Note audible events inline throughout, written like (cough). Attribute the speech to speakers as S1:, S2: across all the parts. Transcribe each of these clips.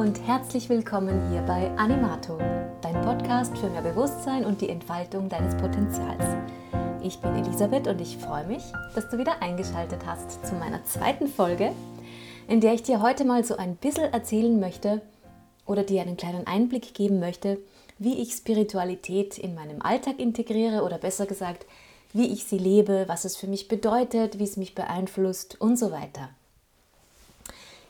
S1: und herzlich willkommen hier bei Animato, dein Podcast für mehr Bewusstsein und die Entfaltung deines Potenzials. Ich bin Elisabeth und ich freue mich, dass du wieder eingeschaltet hast zu meiner zweiten Folge, in der ich dir heute mal so ein bisschen erzählen möchte oder dir einen kleinen Einblick geben möchte, wie ich Spiritualität in meinem Alltag integriere oder besser gesagt, wie ich sie lebe, was es für mich bedeutet, wie es mich beeinflusst und so weiter.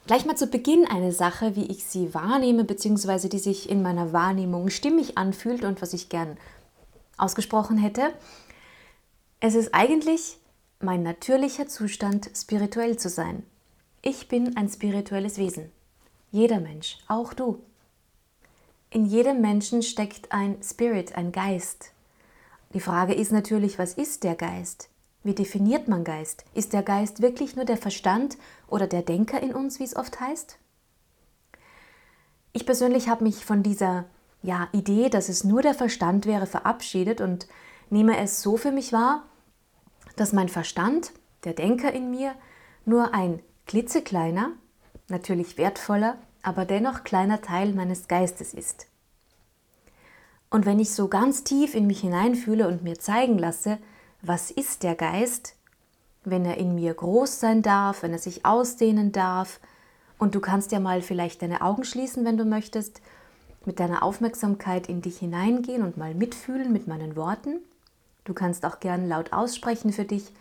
S1: Gleich mal zu Beginn eine Sache, wie ich sie wahrnehme, beziehungsweise die sich in meiner Wahrnehmung stimmig anfühlt und was ich gern ausgesprochen hätte. Es ist eigentlich mein natürlicher Zustand, spirituell zu sein. Ich bin ein spirituelles Wesen. Jeder Mensch, auch du. In jedem Menschen steckt ein Spirit, ein Geist. Die Frage ist natürlich, was ist der Geist? Wie definiert man Geist? Ist der Geist wirklich nur der Verstand oder der Denker in uns, wie es oft heißt? Ich persönlich habe mich von dieser ja, Idee, dass es nur der Verstand wäre, verabschiedet und nehme es so für mich wahr, dass mein Verstand, der Denker in mir, nur ein klitzekleiner, natürlich wertvoller, aber dennoch kleiner Teil meines Geistes ist. Und wenn ich so ganz tief in mich hineinfühle und mir zeigen lasse, was ist der Geist, wenn er in mir groß sein darf, wenn er sich ausdehnen darf. Und du kannst ja mal vielleicht deine Augen schließen, wenn du möchtest, mit deiner Aufmerksamkeit in dich hineingehen und mal mitfühlen mit meinen Worten. Du kannst auch gern laut aussprechen für dich,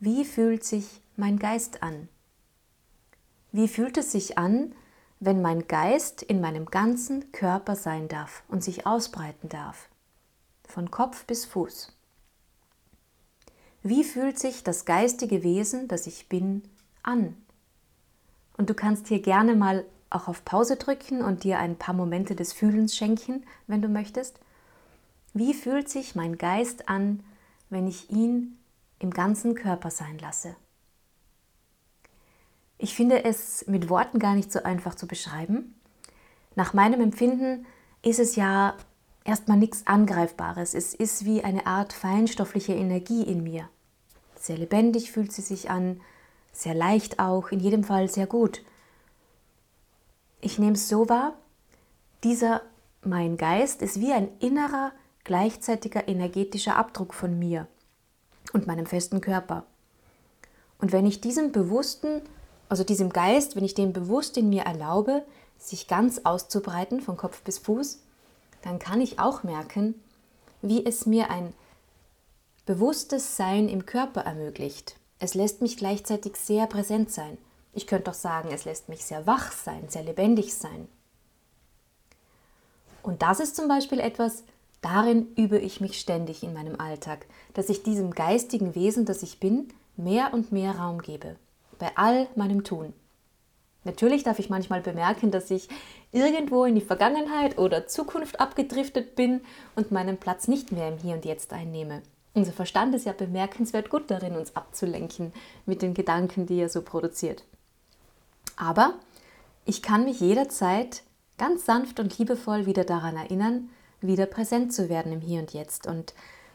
S1: wie fühlt sich mein Geist an? Wie fühlt es sich an, wenn mein Geist in meinem ganzen Körper sein darf und sich ausbreiten darf? Von Kopf bis Fuß. Wie fühlt sich das geistige Wesen, das ich bin, an? Und du kannst hier gerne mal auch auf Pause drücken und dir ein paar Momente des Fühlens schenken, wenn du möchtest. Wie fühlt sich mein Geist an, wenn ich ihn im ganzen Körper sein lasse? Ich finde es mit Worten gar nicht so einfach zu beschreiben. Nach meinem Empfinden ist es ja erstmal nichts Angreifbares. Es ist wie eine Art feinstoffliche Energie in mir. Sehr lebendig fühlt sie sich an, sehr leicht auch, in jedem Fall sehr gut. Ich nehme es so wahr, dieser mein Geist ist wie ein innerer, gleichzeitiger energetischer Abdruck von mir und meinem festen Körper. Und wenn ich diesem bewussten, also diesem Geist, wenn ich dem bewusst in mir erlaube, sich ganz auszubreiten von Kopf bis Fuß, dann kann ich auch merken, wie es mir ein bewusstes Sein im Körper ermöglicht. Es lässt mich gleichzeitig sehr präsent sein. Ich könnte auch sagen, es lässt mich sehr wach sein, sehr lebendig sein. Und das ist zum Beispiel etwas, darin übe ich mich ständig in meinem Alltag, dass ich diesem geistigen Wesen, das ich bin, mehr und mehr Raum gebe. Bei all meinem Tun. Natürlich darf ich manchmal bemerken, dass ich irgendwo in die Vergangenheit oder Zukunft abgedriftet bin und meinen Platz nicht mehr im Hier und Jetzt einnehme. Unser Verstand ist ja bemerkenswert gut darin, uns abzulenken mit den Gedanken, die er so produziert. Aber ich kann mich jederzeit ganz sanft und liebevoll wieder daran erinnern, wieder präsent zu werden im Hier und Jetzt. Und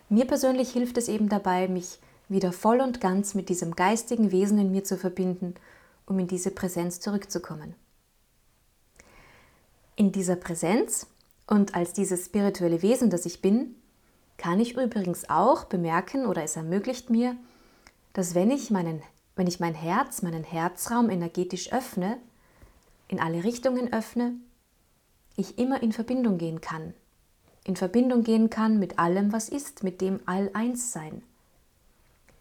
S1: mir persönlich hilft es eben dabei, mich wieder voll und ganz mit diesem geistigen Wesen in mir zu verbinden um in diese Präsenz zurückzukommen. In dieser Präsenz und als dieses spirituelle Wesen, das ich bin, kann ich übrigens auch bemerken oder es ermöglicht mir, dass wenn ich, meinen, wenn ich mein Herz, meinen Herzraum energetisch öffne, in alle Richtungen öffne, ich immer in Verbindung gehen kann. In Verbindung gehen kann mit allem, was ist, mit dem All-Eins-Sein.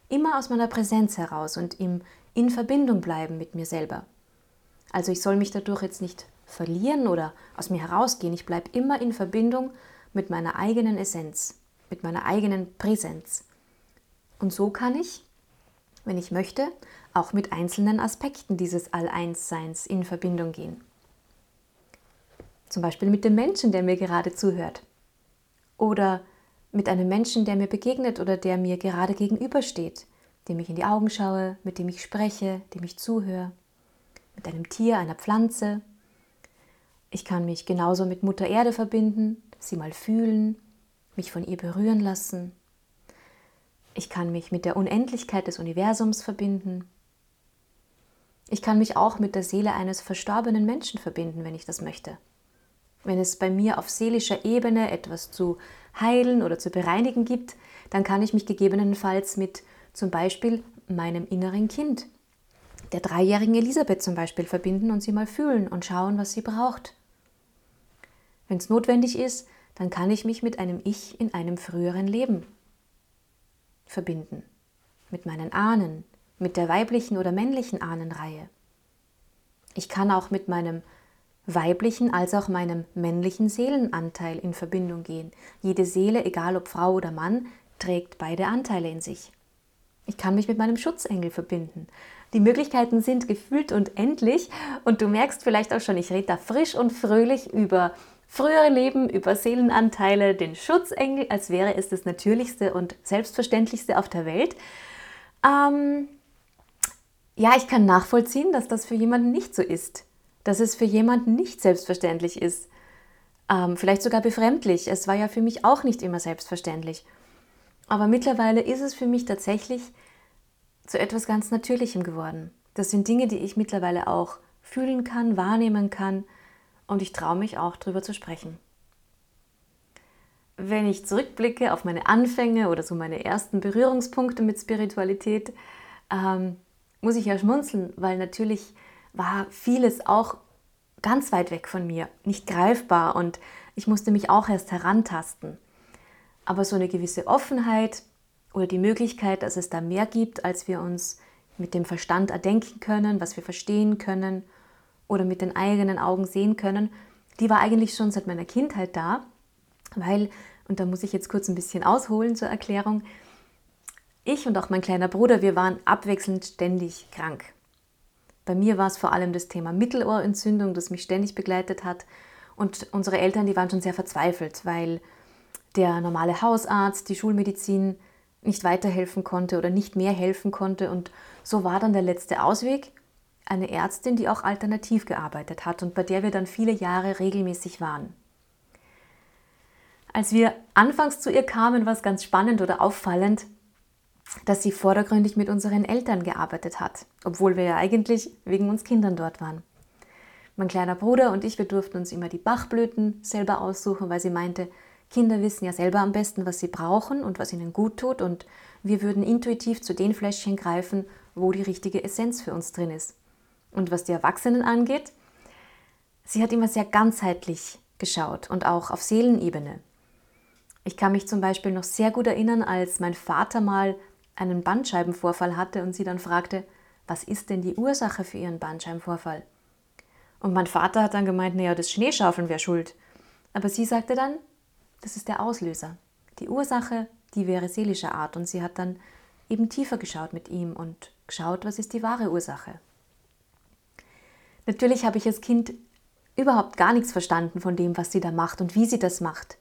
S1: Immer aus meiner Präsenz heraus und im in Verbindung bleiben mit mir selber. Also ich soll mich dadurch jetzt nicht verlieren oder aus mir herausgehen. Ich bleibe immer in Verbindung mit meiner eigenen Essenz, mit meiner eigenen Präsenz. Und so kann ich, wenn ich möchte, auch mit einzelnen Aspekten dieses All-Eins-Seins in Verbindung gehen. Zum Beispiel mit dem Menschen, der mir gerade zuhört. Oder mit einem Menschen, der mir begegnet oder der mir gerade gegenübersteht dem ich in die Augen schaue, mit dem ich spreche, dem ich zuhöre, mit einem Tier, einer Pflanze. Ich kann mich genauso mit Mutter Erde verbinden, sie mal fühlen, mich von ihr berühren lassen. Ich kann mich mit der Unendlichkeit des Universums verbinden. Ich kann mich auch mit der Seele eines verstorbenen Menschen verbinden, wenn ich das möchte. Wenn es bei mir auf seelischer Ebene etwas zu heilen oder zu bereinigen gibt, dann kann ich mich gegebenenfalls mit zum Beispiel meinem inneren Kind, der dreijährigen Elisabeth zum Beispiel, verbinden und sie mal fühlen und schauen, was sie braucht. Wenn es notwendig ist, dann kann ich mich mit einem Ich in einem früheren Leben verbinden, mit meinen Ahnen, mit der weiblichen oder männlichen Ahnenreihe. Ich kann auch mit meinem weiblichen als auch meinem männlichen Seelenanteil in Verbindung gehen. Jede Seele, egal ob Frau oder Mann, trägt beide Anteile in sich. Ich kann mich mit meinem Schutzengel verbinden. Die Möglichkeiten sind gefühlt und endlich und du merkst vielleicht auch schon, ich rede da frisch und fröhlich über frühere Leben, über Seelenanteile, den Schutzengel, als wäre es das Natürlichste und Selbstverständlichste auf der Welt. Ähm, ja, ich kann nachvollziehen, dass das für jemanden nicht so ist, dass es für jemanden nicht selbstverständlich ist. Ähm, vielleicht sogar befremdlich. Es war ja für mich auch nicht immer selbstverständlich. Aber mittlerweile ist es für mich tatsächlich zu etwas ganz Natürlichem geworden. Das sind Dinge, die ich mittlerweile auch fühlen kann, wahrnehmen kann und ich traue mich auch darüber zu sprechen. Wenn ich zurückblicke auf meine Anfänge oder so meine ersten Berührungspunkte mit Spiritualität, ähm, muss ich ja schmunzeln, weil natürlich war vieles auch ganz weit weg von mir, nicht greifbar und ich musste mich auch erst herantasten. Aber so eine gewisse Offenheit oder die Möglichkeit, dass es da mehr gibt, als wir uns mit dem Verstand erdenken können, was wir verstehen können oder mit den eigenen Augen sehen können, die war eigentlich schon seit meiner Kindheit da, weil, und da muss ich jetzt kurz ein bisschen ausholen zur Erklärung, ich und auch mein kleiner Bruder, wir waren abwechselnd ständig krank. Bei mir war es vor allem das Thema Mittelohrentzündung, das mich ständig begleitet hat. Und unsere Eltern, die waren schon sehr verzweifelt, weil der normale Hausarzt, die Schulmedizin nicht weiterhelfen konnte oder nicht mehr helfen konnte. Und so war dann der letzte Ausweg eine Ärztin, die auch alternativ gearbeitet hat und bei der wir dann viele Jahre regelmäßig waren. Als wir anfangs zu ihr kamen, war es ganz spannend oder auffallend, dass sie vordergründig mit unseren Eltern gearbeitet hat, obwohl wir ja eigentlich wegen uns Kindern dort waren. Mein kleiner Bruder und ich, wir durften uns immer die Bachblüten selber aussuchen, weil sie meinte, Kinder wissen ja selber am besten, was sie brauchen und was ihnen gut tut und wir würden intuitiv zu den Fläschchen greifen, wo die richtige Essenz für uns drin ist. Und was die Erwachsenen angeht, sie hat immer sehr ganzheitlich geschaut und auch auf Seelenebene. Ich kann mich zum Beispiel noch sehr gut erinnern, als mein Vater mal einen Bandscheibenvorfall hatte und sie dann fragte, was ist denn die Ursache für ihren Bandscheibenvorfall? Und mein Vater hat dann gemeint, naja, das Schneeschaufeln wäre schuld. Aber sie sagte dann, das ist der Auslöser. Die Ursache, die wäre seelischer Art. Und sie hat dann eben tiefer geschaut mit ihm und geschaut, was ist die wahre Ursache. Natürlich habe ich als Kind überhaupt gar nichts verstanden von dem, was sie da macht und wie sie das macht.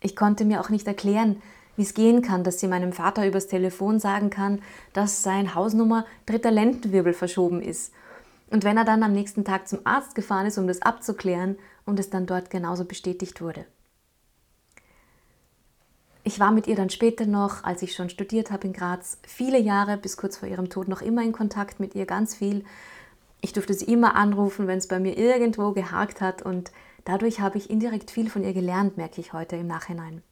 S1: Ich konnte mir auch nicht erklären, wie es gehen kann, dass sie meinem Vater übers Telefon sagen kann, dass sein Hausnummer dritter Lendenwirbel verschoben ist. Und wenn er dann am nächsten Tag zum Arzt gefahren ist, um das abzuklären und es dann dort genauso bestätigt wurde. Ich war mit ihr dann später noch, als ich schon studiert habe in Graz, viele Jahre bis kurz vor ihrem Tod noch immer in Kontakt mit ihr, ganz viel. Ich durfte sie immer anrufen, wenn es bei mir irgendwo gehakt hat und dadurch habe ich indirekt viel von ihr gelernt, merke ich heute im Nachhinein.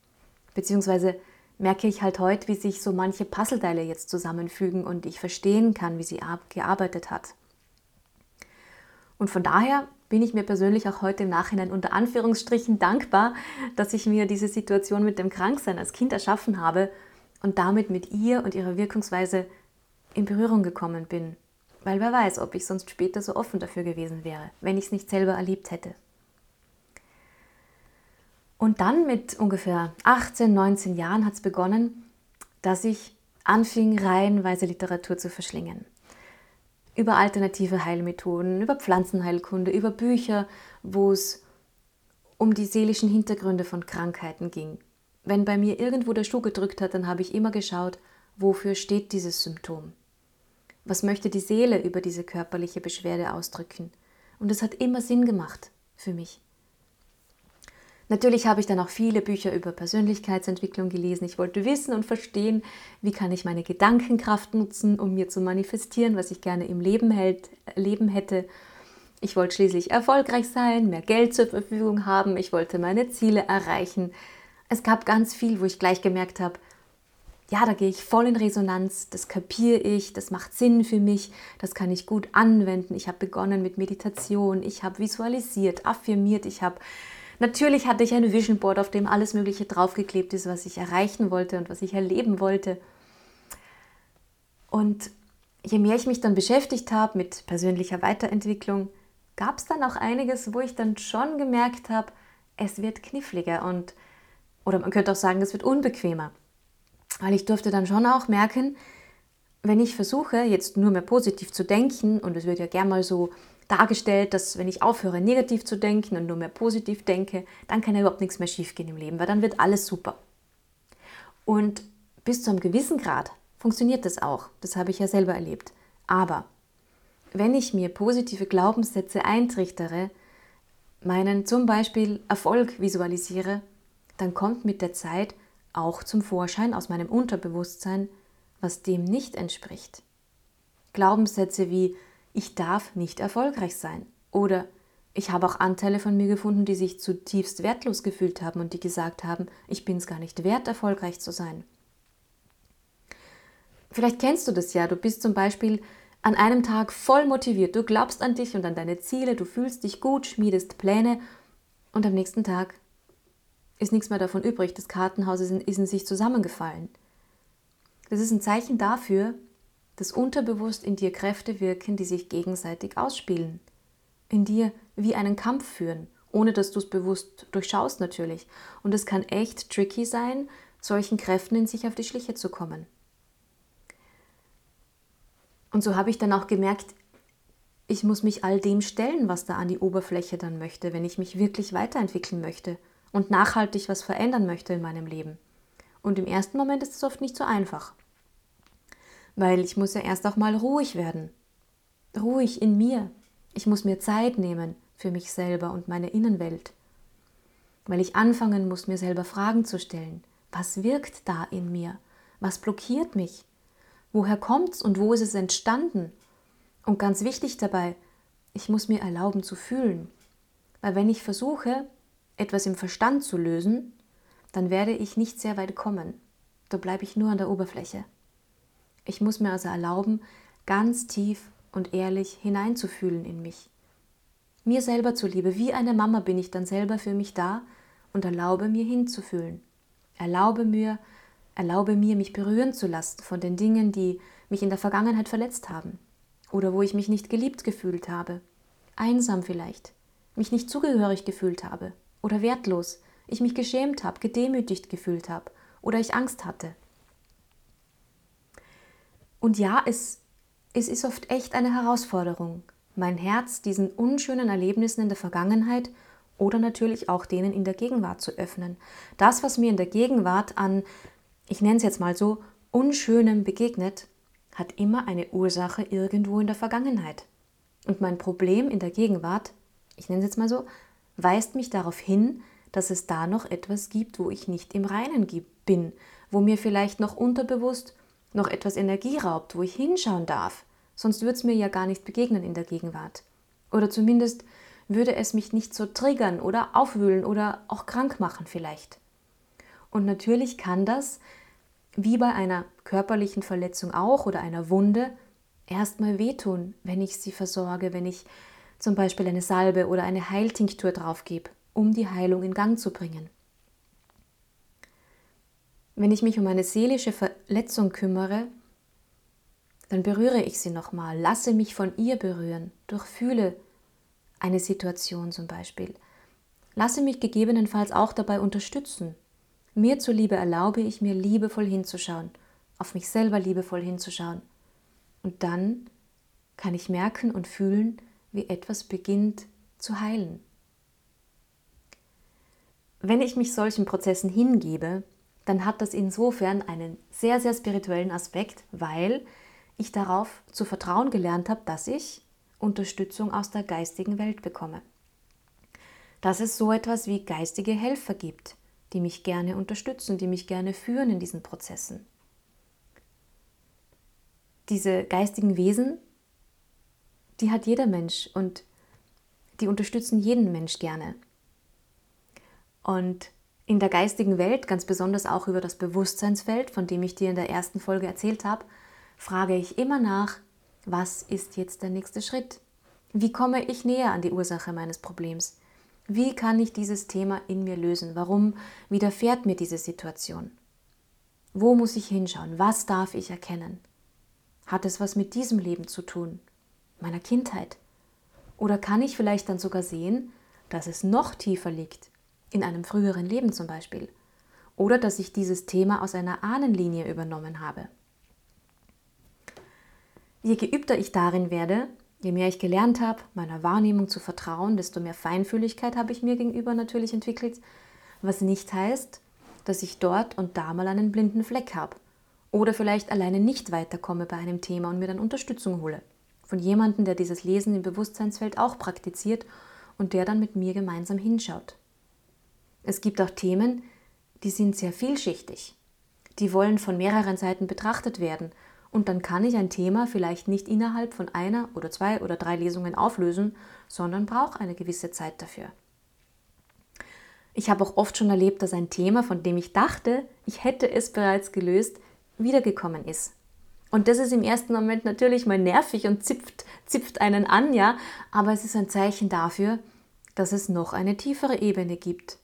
S1: Beziehungsweise merke ich halt heute, wie sich so manche Puzzleteile jetzt zusammenfügen und ich verstehen kann, wie sie gearbeitet hat. Und von daher bin ich mir persönlich auch heute im Nachhinein unter Anführungsstrichen dankbar, dass ich mir diese Situation mit dem Kranksein als Kind erschaffen habe und damit mit ihr und ihrer Wirkungsweise in Berührung gekommen bin. Weil wer weiß, ob ich sonst später so offen dafür gewesen wäre, wenn ich es nicht selber erlebt hätte. Und dann mit ungefähr 18, 19 Jahren hat es begonnen, dass ich anfing, reihenweise Literatur zu verschlingen. Über alternative Heilmethoden, über Pflanzenheilkunde, über Bücher, wo es um die seelischen Hintergründe von Krankheiten ging. Wenn bei mir irgendwo der Schuh gedrückt hat, dann habe ich immer geschaut, wofür steht dieses Symptom. Was möchte die Seele über diese körperliche Beschwerde ausdrücken? Und es hat immer Sinn gemacht für mich. Natürlich habe ich dann auch viele Bücher über Persönlichkeitsentwicklung gelesen. Ich wollte wissen und verstehen, wie kann ich meine Gedankenkraft nutzen, um mir zu manifestieren, was ich gerne im Leben, hält, Leben hätte. Ich wollte schließlich erfolgreich sein, mehr Geld zur Verfügung haben, ich wollte meine Ziele erreichen. Es gab ganz viel, wo ich gleich gemerkt habe, ja, da gehe ich voll in Resonanz, das kapiere ich, das macht Sinn für mich, das kann ich gut anwenden. Ich habe begonnen mit Meditation, ich habe visualisiert, affirmiert, ich habe Natürlich hatte ich ein Vision Board, auf dem alles Mögliche draufgeklebt ist, was ich erreichen wollte und was ich erleben wollte. Und je mehr ich mich dann beschäftigt habe mit persönlicher Weiterentwicklung, gab es dann auch einiges, wo ich dann schon gemerkt habe, es wird kniffliger und, oder man könnte auch sagen, es wird unbequemer. Weil ich durfte dann schon auch merken, wenn ich versuche, jetzt nur mehr positiv zu denken, und es wird ja gern mal so dargestellt, dass wenn ich aufhöre, negativ zu denken und nur mehr positiv denke, dann kann ja überhaupt nichts mehr schiefgehen im Leben, weil dann wird alles super. Und bis zu einem gewissen Grad funktioniert das auch. Das habe ich ja selber erlebt. Aber wenn ich mir positive Glaubenssätze eintrichtere, meinen zum Beispiel Erfolg visualisiere, dann kommt mit der Zeit auch zum Vorschein aus meinem Unterbewusstsein, was dem nicht entspricht. Glaubenssätze wie ich darf nicht erfolgreich sein. Oder ich habe auch Anteile von mir gefunden, die sich zutiefst wertlos gefühlt haben und die gesagt haben, ich bin es gar nicht wert, erfolgreich zu sein. Vielleicht kennst du das ja, du bist zum Beispiel an einem Tag voll motiviert, du glaubst an dich und an deine Ziele, du fühlst dich gut, schmiedest Pläne und am nächsten Tag ist nichts mehr davon übrig, das Kartenhaus ist in, ist in sich zusammengefallen. Das ist ein Zeichen dafür, dass unterbewusst in dir Kräfte wirken, die sich gegenseitig ausspielen, in dir wie einen Kampf führen, ohne dass du es bewusst durchschaust natürlich. Und es kann echt tricky sein, solchen Kräften in sich auf die Schliche zu kommen. Und so habe ich dann auch gemerkt, ich muss mich all dem stellen, was da an die Oberfläche dann möchte, wenn ich mich wirklich weiterentwickeln möchte und nachhaltig was verändern möchte in meinem Leben. Und im ersten Moment ist es oft nicht so einfach weil ich muss ja erst auch mal ruhig werden. Ruhig in mir. Ich muss mir Zeit nehmen für mich selber und meine Innenwelt. Weil ich anfangen muss, mir selber Fragen zu stellen. Was wirkt da in mir? Was blockiert mich? Woher kommt's und wo ist es entstanden? Und ganz wichtig dabei, ich muss mir erlauben zu fühlen. Weil wenn ich versuche, etwas im Verstand zu lösen, dann werde ich nicht sehr weit kommen. Da bleibe ich nur an der Oberfläche. Ich muss mir also erlauben, ganz tief und ehrlich hineinzufühlen in mich. Mir selber zuliebe, wie eine Mama bin ich dann selber für mich da und erlaube mir hinzufühlen. Erlaube mir, erlaube mir, mich berühren zu lassen von den Dingen, die mich in der Vergangenheit verletzt haben oder wo ich mich nicht geliebt gefühlt habe, einsam vielleicht, mich nicht zugehörig gefühlt habe oder wertlos, ich mich geschämt habe, gedemütigt gefühlt habe oder ich Angst hatte. Und ja, es, es ist oft echt eine Herausforderung, mein Herz diesen unschönen Erlebnissen in der Vergangenheit oder natürlich auch denen in der Gegenwart zu öffnen. Das, was mir in der Gegenwart an, ich nenne es jetzt mal so, unschönem begegnet, hat immer eine Ursache irgendwo in der Vergangenheit. Und mein Problem in der Gegenwart, ich nenne es jetzt mal so, weist mich darauf hin, dass es da noch etwas gibt, wo ich nicht im Reinen bin, wo mir vielleicht noch unterbewusst noch etwas Energie raubt, wo ich hinschauen darf. Sonst würde es mir ja gar nicht begegnen in der Gegenwart. Oder zumindest würde es mich nicht so triggern oder aufwühlen oder auch krank machen vielleicht. Und natürlich kann das, wie bei einer körperlichen Verletzung auch oder einer Wunde, erstmal wehtun, wenn ich sie versorge, wenn ich zum Beispiel eine Salbe oder eine Heiltinktur draufgebe, um die Heilung in Gang zu bringen. Wenn ich mich um eine seelische Verletzung kümmere, dann berühre ich sie nochmal, lasse mich von ihr berühren, durchfühle eine Situation zum Beispiel. Lasse mich gegebenenfalls auch dabei unterstützen. Mir zuliebe erlaube ich mir liebevoll hinzuschauen, auf mich selber liebevoll hinzuschauen. Und dann kann ich merken und fühlen, wie etwas beginnt zu heilen. Wenn ich mich solchen Prozessen hingebe, dann hat das insofern einen sehr, sehr spirituellen Aspekt, weil ich darauf zu vertrauen gelernt habe, dass ich Unterstützung aus der geistigen Welt bekomme. dass es so etwas wie geistige Helfer gibt, die mich gerne unterstützen, die mich gerne führen in diesen Prozessen. Diese geistigen Wesen, die hat jeder Mensch und die unterstützen jeden Mensch gerne. Und in der geistigen Welt, ganz besonders auch über das Bewusstseinsfeld, von dem ich dir in der ersten Folge erzählt habe, frage ich immer nach, was ist jetzt der nächste Schritt? Wie komme ich näher an die Ursache meines Problems? Wie kann ich dieses Thema in mir lösen? Warum widerfährt mir diese Situation? Wo muss ich hinschauen? Was darf ich erkennen? Hat es was mit diesem Leben zu tun? Meiner Kindheit? Oder kann ich vielleicht dann sogar sehen, dass es noch tiefer liegt, in einem früheren Leben zum Beispiel? Oder dass ich dieses Thema aus einer Ahnenlinie übernommen habe? Je geübter ich darin werde, Je mehr ich gelernt habe, meiner Wahrnehmung zu vertrauen, desto mehr Feinfühligkeit habe ich mir gegenüber natürlich entwickelt, was nicht heißt, dass ich dort und da mal einen blinden Fleck habe oder vielleicht alleine nicht weiterkomme bei einem Thema und mir dann Unterstützung hole. Von jemandem, der dieses Lesen im Bewusstseinsfeld auch praktiziert und der dann mit mir gemeinsam hinschaut. Es gibt auch Themen, die sind sehr vielschichtig. Die wollen von mehreren Seiten betrachtet werden und dann kann ich ein Thema vielleicht nicht innerhalb von einer oder zwei oder drei Lesungen auflösen, sondern brauche eine gewisse Zeit dafür. Ich habe auch oft schon erlebt, dass ein Thema, von dem ich dachte, ich hätte es bereits gelöst, wiedergekommen ist. Und das ist im ersten Moment natürlich mal nervig und zipft, zipft einen an, ja, aber es ist ein Zeichen dafür, dass es noch eine tiefere Ebene gibt,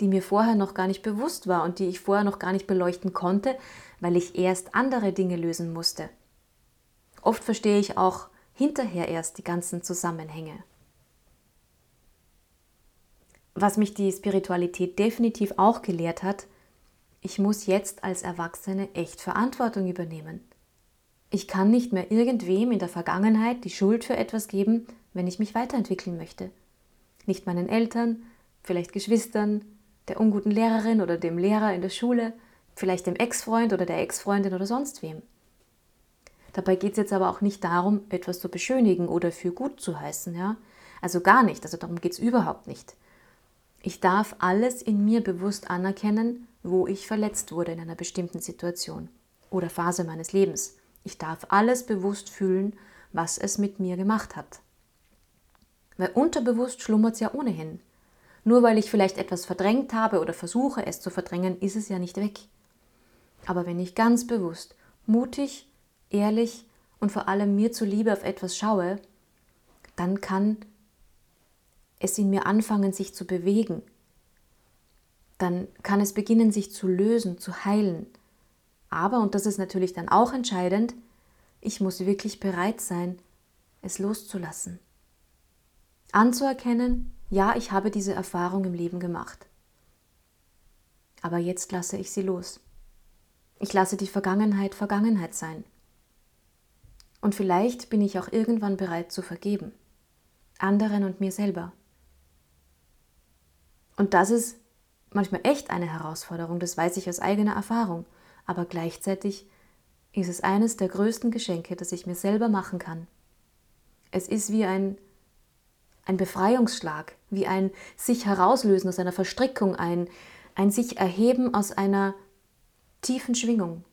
S1: die mir vorher noch gar nicht bewusst war und die ich vorher noch gar nicht beleuchten konnte, weil ich erst andere Dinge lösen musste. Oft verstehe ich auch hinterher erst die ganzen Zusammenhänge. Was mich die Spiritualität definitiv auch gelehrt hat, ich muss jetzt als Erwachsene echt Verantwortung übernehmen. Ich kann nicht mehr irgendwem in der Vergangenheit die Schuld für etwas geben, wenn ich mich weiterentwickeln möchte. Nicht meinen Eltern, vielleicht Geschwistern, der unguten Lehrerin oder dem Lehrer in der Schule, vielleicht dem Ex-Freund oder der Ex-Freundin oder sonst wem. Dabei geht es jetzt aber auch nicht darum, etwas zu beschönigen oder für gut zu heißen, ja? Also gar nicht, also darum geht es überhaupt nicht. Ich darf alles in mir bewusst anerkennen, wo ich verletzt wurde in einer bestimmten Situation oder Phase meines Lebens. Ich darf alles bewusst fühlen, was es mit mir gemacht hat. Weil unterbewusst schlummert es ja ohnehin. Nur weil ich vielleicht etwas verdrängt habe oder versuche es zu verdrängen, ist es ja nicht weg. Aber wenn ich ganz bewusst, mutig, ehrlich und vor allem mir zuliebe auf etwas schaue, dann kann es in mir anfangen, sich zu bewegen. Dann kann es beginnen, sich zu lösen, zu heilen. Aber, und das ist natürlich dann auch entscheidend, ich muss wirklich bereit sein, es loszulassen. Anzuerkennen, ja, ich habe diese Erfahrung im Leben gemacht. Aber jetzt lasse ich sie los. Ich lasse die Vergangenheit Vergangenheit sein. Und vielleicht bin ich auch irgendwann bereit zu vergeben. Anderen und mir selber. Und das ist manchmal echt eine Herausforderung, das weiß ich aus eigener Erfahrung. Aber gleichzeitig ist es eines der größten Geschenke, das ich mir selber machen kann. Es ist wie ein, ein Befreiungsschlag, wie ein sich herauslösen aus einer Verstrickung, ein, ein sich erheben aus einer tiefen Schwingung.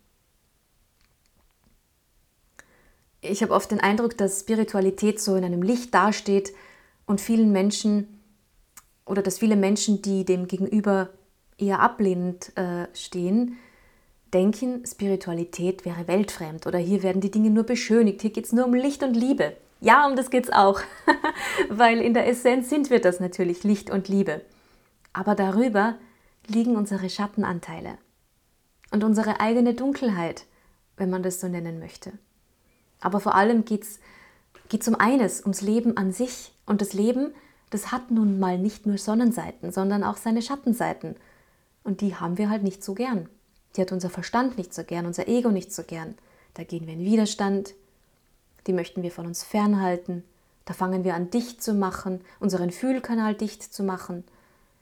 S1: Ich habe oft den Eindruck, dass Spiritualität so in einem Licht dasteht und vielen Menschen oder dass viele Menschen, die dem gegenüber eher ablehnend äh, stehen, denken, Spiritualität wäre weltfremd oder hier werden die Dinge nur beschönigt, hier geht es nur um Licht und Liebe. Ja, um das geht es auch, (laughs) weil in der Essenz sind wir das natürlich, Licht und Liebe. Aber darüber liegen unsere Schattenanteile und unsere eigene Dunkelheit, wenn man das so nennen möchte. Aber vor allem geht es um eines, ums Leben an sich. Und das Leben, das hat nun mal nicht nur Sonnenseiten, sondern auch seine Schattenseiten. Und die haben wir halt nicht so gern. Die hat unser Verstand nicht so gern, unser Ego nicht so gern. Da gehen wir in Widerstand, die möchten wir von uns fernhalten. Da fangen wir an, dicht zu machen, unseren Fühlkanal dicht zu machen.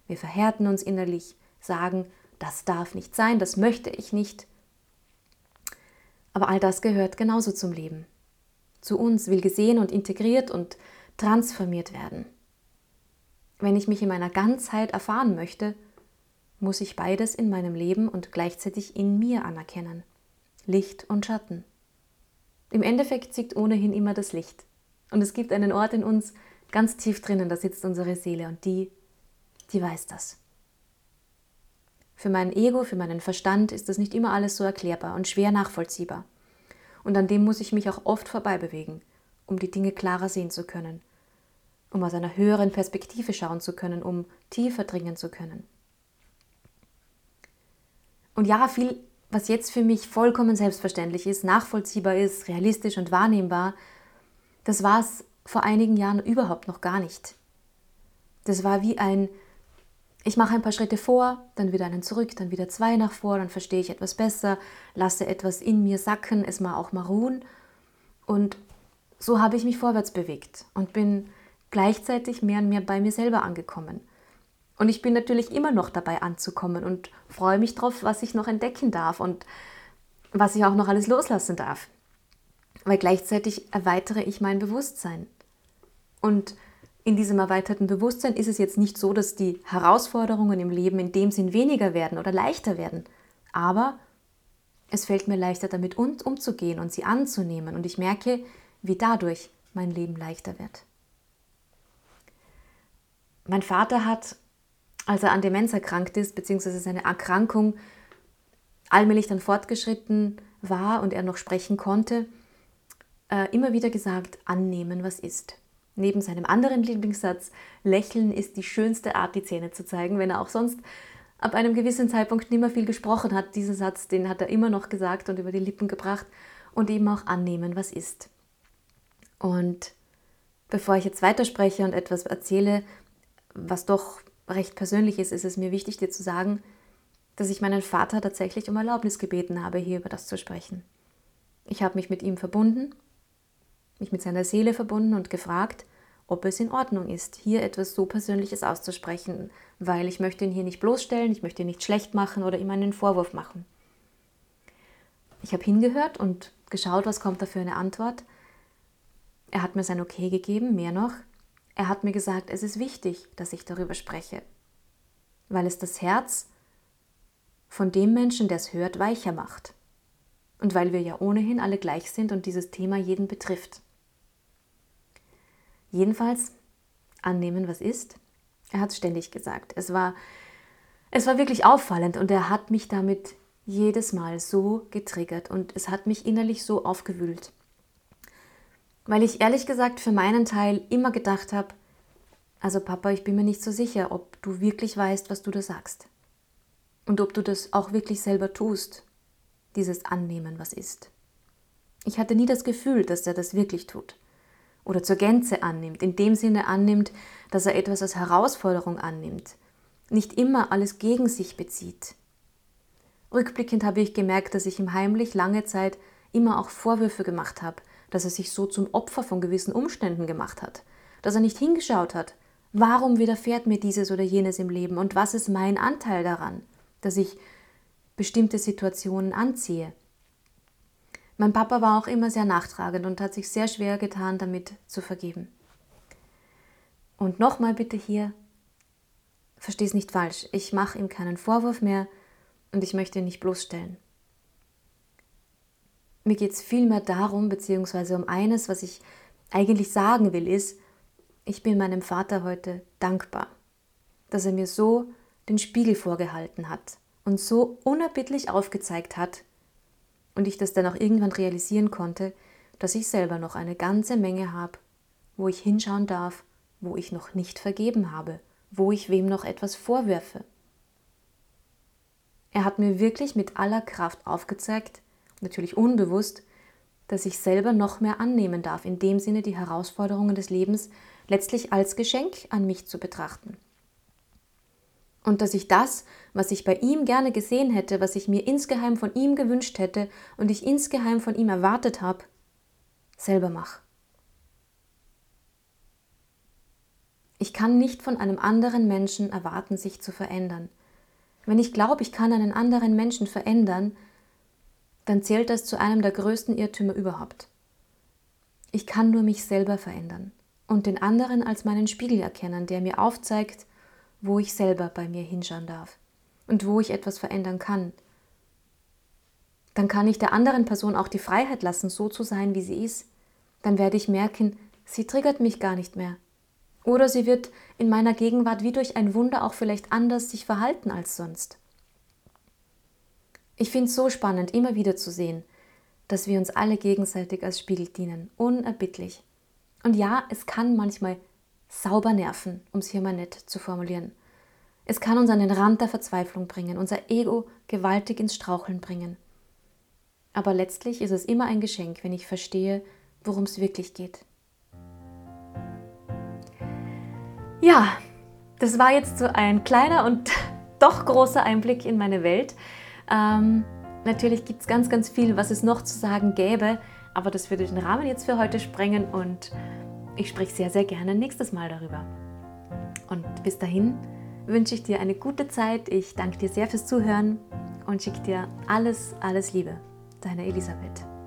S1: Wir verhärten uns innerlich, sagen, das darf nicht sein, das möchte ich nicht. Aber all das gehört genauso zum Leben. Zu uns will gesehen und integriert und transformiert werden. wenn ich mich in meiner Ganzheit erfahren möchte, muss ich beides in meinem Leben und gleichzeitig in mir anerkennen. Licht und Schatten. Im Endeffekt siegt ohnehin immer das Licht. Und es gibt einen Ort in uns ganz tief drinnen, da sitzt unsere Seele und die, die weiß das. Für mein Ego, für meinen Verstand ist das nicht immer alles so erklärbar und schwer nachvollziehbar. Und an dem muss ich mich auch oft vorbeibewegen, um die Dinge klarer sehen zu können, um aus einer höheren Perspektive schauen zu können, um tiefer dringen zu können. Und ja, viel, was jetzt für mich vollkommen selbstverständlich ist, nachvollziehbar ist, realistisch und wahrnehmbar, das war es vor einigen Jahren überhaupt noch gar nicht. Das war wie ein, ich mache ein paar Schritte vor, dann wieder einen zurück, dann wieder zwei nach vor, dann verstehe ich etwas besser, lasse etwas in mir sacken, es mal auch mal ruhen. Und so habe ich mich vorwärts bewegt und bin gleichzeitig mehr und mehr bei mir selber angekommen. Und ich bin natürlich immer noch dabei anzukommen und freue mich drauf, was ich noch entdecken darf und was ich auch noch alles loslassen darf. Weil gleichzeitig erweitere ich mein Bewusstsein. Und in diesem erweiterten Bewusstsein ist es jetzt nicht so, dass die Herausforderungen im Leben in dem Sinn weniger werden oder leichter werden. Aber es fällt mir leichter, damit umzugehen und sie anzunehmen. Und ich merke, wie dadurch mein Leben leichter wird. Mein Vater hat als er an Demenz erkrankt ist, beziehungsweise seine Erkrankung allmählich dann fortgeschritten war und er noch sprechen konnte, äh, immer wieder gesagt, annehmen, was ist. Neben seinem anderen Lieblingssatz, lächeln ist die schönste Art, die Zähne zu zeigen, wenn er auch sonst ab einem gewissen Zeitpunkt nicht mehr viel gesprochen hat. Diesen Satz, den hat er immer noch gesagt und über die Lippen gebracht und eben auch annehmen, was ist. Und bevor ich jetzt weiterspreche und etwas erzähle, was doch recht persönlich ist, ist es mir wichtig, dir zu sagen, dass ich meinen Vater tatsächlich um Erlaubnis gebeten habe, hier über das zu sprechen. Ich habe mich mit ihm verbunden, mich mit seiner Seele verbunden und gefragt, ob es in Ordnung ist, hier etwas so Persönliches auszusprechen, weil ich möchte ihn hier nicht bloßstellen, ich möchte ihn nicht schlecht machen oder ihm einen Vorwurf machen. Ich habe hingehört und geschaut, was kommt da für eine Antwort. Er hat mir sein Okay gegeben, mehr noch. Er hat mir gesagt, es ist wichtig, dass ich darüber spreche, weil es das Herz von dem Menschen, der es hört, weicher macht. Und weil wir ja ohnehin alle gleich sind und dieses Thema jeden betrifft. Jedenfalls annehmen, was ist. Er hat es ständig gesagt. Es war, es war wirklich auffallend und er hat mich damit jedes Mal so getriggert und es hat mich innerlich so aufgewühlt weil ich ehrlich gesagt für meinen Teil immer gedacht habe, also Papa, ich bin mir nicht so sicher, ob du wirklich weißt, was du da sagst. Und ob du das auch wirklich selber tust, dieses Annehmen, was ist. Ich hatte nie das Gefühl, dass er das wirklich tut. Oder zur Gänze annimmt, in dem Sinne annimmt, dass er etwas als Herausforderung annimmt, nicht immer alles gegen sich bezieht. Rückblickend habe ich gemerkt, dass ich ihm heimlich lange Zeit immer auch Vorwürfe gemacht habe, dass er sich so zum Opfer von gewissen Umständen gemacht hat, dass er nicht hingeschaut hat, warum widerfährt mir dieses oder jenes im Leben und was ist mein Anteil daran, dass ich bestimmte Situationen anziehe. Mein Papa war auch immer sehr nachtragend und hat sich sehr schwer getan, damit zu vergeben. Und nochmal bitte hier, versteh es nicht falsch, ich mache ihm keinen Vorwurf mehr und ich möchte ihn nicht bloßstellen. Mir geht es vielmehr darum, beziehungsweise um eines, was ich eigentlich sagen will, ist, ich bin meinem Vater heute dankbar, dass er mir so den Spiegel vorgehalten hat und so unerbittlich aufgezeigt hat und ich das dann auch irgendwann realisieren konnte, dass ich selber noch eine ganze Menge habe, wo ich hinschauen darf, wo ich noch nicht vergeben habe, wo ich wem noch etwas vorwerfe. Er hat mir wirklich mit aller Kraft aufgezeigt, natürlich unbewusst, dass ich selber noch mehr annehmen darf, in dem Sinne die Herausforderungen des Lebens letztlich als Geschenk an mich zu betrachten. Und dass ich das, was ich bei ihm gerne gesehen hätte, was ich mir insgeheim von ihm gewünscht hätte und ich insgeheim von ihm erwartet habe, selber mache. Ich kann nicht von einem anderen Menschen erwarten, sich zu verändern. Wenn ich glaube, ich kann einen anderen Menschen verändern, dann zählt das zu einem der größten Irrtümer überhaupt. Ich kann nur mich selber verändern. und den anderen als meinen Spiegel erkennen, der mir aufzeigt, wo ich selber bei mir hinschauen darf und wo ich etwas verändern kann. Dann kann ich der anderen Person auch die Freiheit lassen, so zu sein, wie sie ist. Dann werde ich merken, sie triggert mich gar nicht mehr. Oder sie wird in meiner Gegenwart wie durch ein Wunder auch vielleicht anders sich verhalten als sonst. Ich finde es so spannend, immer wieder zu sehen, dass wir uns alle gegenseitig als Spiegel dienen, unerbittlich. Und ja, es kann manchmal sauber nerven, um es hier mal nett zu formulieren. Es kann uns an den Rand der Verzweiflung bringen, unser Ego gewaltig ins Straucheln bringen. Aber letztlich ist es immer ein Geschenk, wenn ich verstehe, worum es wirklich geht. Ja, das war jetzt so ein kleiner und (laughs) doch großer Einblick in meine Welt. Ähm, natürlich gibt es ganz, ganz viel, was es noch zu sagen gäbe, aber das würde den Rahmen jetzt für heute sprengen und ich spreche sehr, sehr gerne nächstes Mal darüber. Und bis dahin wünsche ich dir eine gute Zeit. Ich danke dir sehr fürs Zuhören und schicke dir alles, alles Liebe. Deine Elisabeth.